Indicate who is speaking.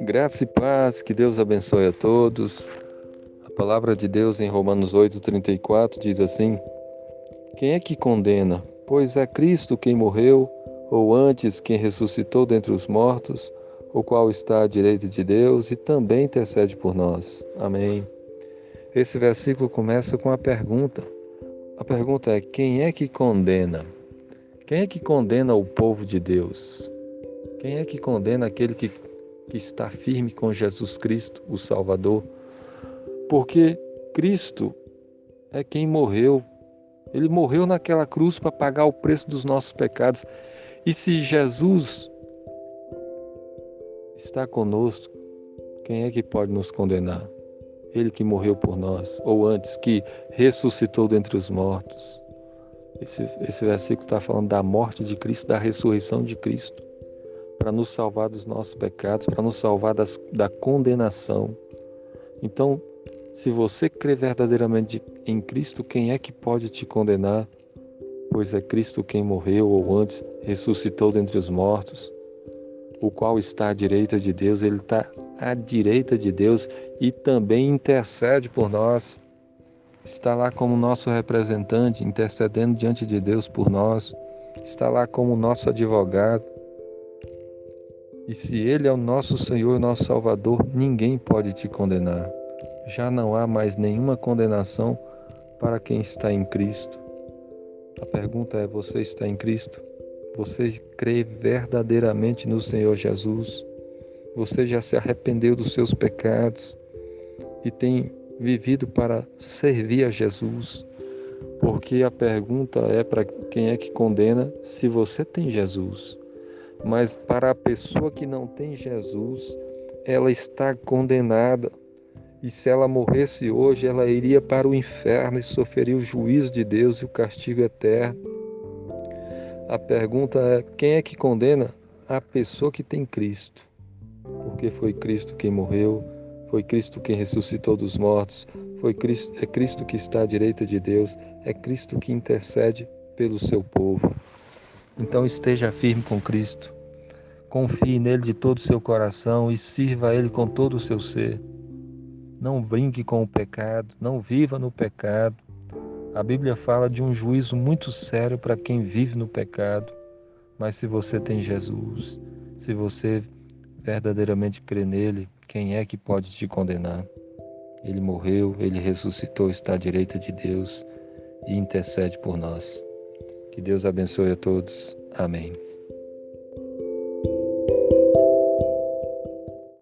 Speaker 1: Graça e paz, que Deus abençoe a todos. A palavra de Deus em Romanos 8:34 diz assim: Quem é que condena? Pois é Cristo quem morreu, ou antes quem ressuscitou dentre os mortos, o qual está à direita de Deus e também intercede por nós. Amém. Esse versículo começa com a pergunta. A pergunta é: quem é que condena? Quem é que condena o povo de Deus? Quem é que condena aquele que que está firme com Jesus Cristo, o Salvador, porque Cristo é quem morreu. Ele morreu naquela cruz para pagar o preço dos nossos pecados. E se Jesus está conosco, quem é que pode nos condenar? Ele que morreu por nós, ou antes, que ressuscitou dentre os mortos. Esse, esse versículo está falando da morte de Cristo, da ressurreição de Cristo para nos salvar dos nossos pecados, para nos salvar das, da condenação. Então, se você crê verdadeiramente em Cristo, quem é que pode te condenar? Pois é Cristo quem morreu ou antes ressuscitou dentre os mortos, o qual está à direita de Deus, ele está à direita de Deus e também intercede por nós. Está lá como nosso representante, intercedendo diante de Deus por nós. Está lá como nosso advogado e se Ele é o nosso Senhor e nosso Salvador, ninguém pode te condenar. Já não há mais nenhuma condenação para quem está em Cristo. A pergunta é: você está em Cristo? Você crê verdadeiramente no Senhor Jesus? Você já se arrependeu dos seus pecados e tem vivido para servir a Jesus? Porque a pergunta é para quem é que condena se você tem Jesus. Mas para a pessoa que não tem Jesus, ela está condenada. E se ela morresse hoje, ela iria para o inferno e sofreria o juízo de Deus e o castigo eterno. A pergunta é: quem é que condena? A pessoa que tem Cristo. Porque foi Cristo quem morreu, foi Cristo quem ressuscitou dos mortos, foi Cristo, é Cristo que está à direita de Deus, é Cristo que intercede pelo seu povo. Então esteja firme com Cristo. Confie nele de todo o seu coração e sirva a ele com todo o seu ser. Não brinque com o pecado, não viva no pecado. A Bíblia fala de um juízo muito sério para quem vive no pecado. Mas se você tem Jesus, se você verdadeiramente crê nele, quem é que pode te condenar? Ele morreu, ele ressuscitou, está à direita de Deus e intercede por nós. Que Deus abençoe a todos. Amém.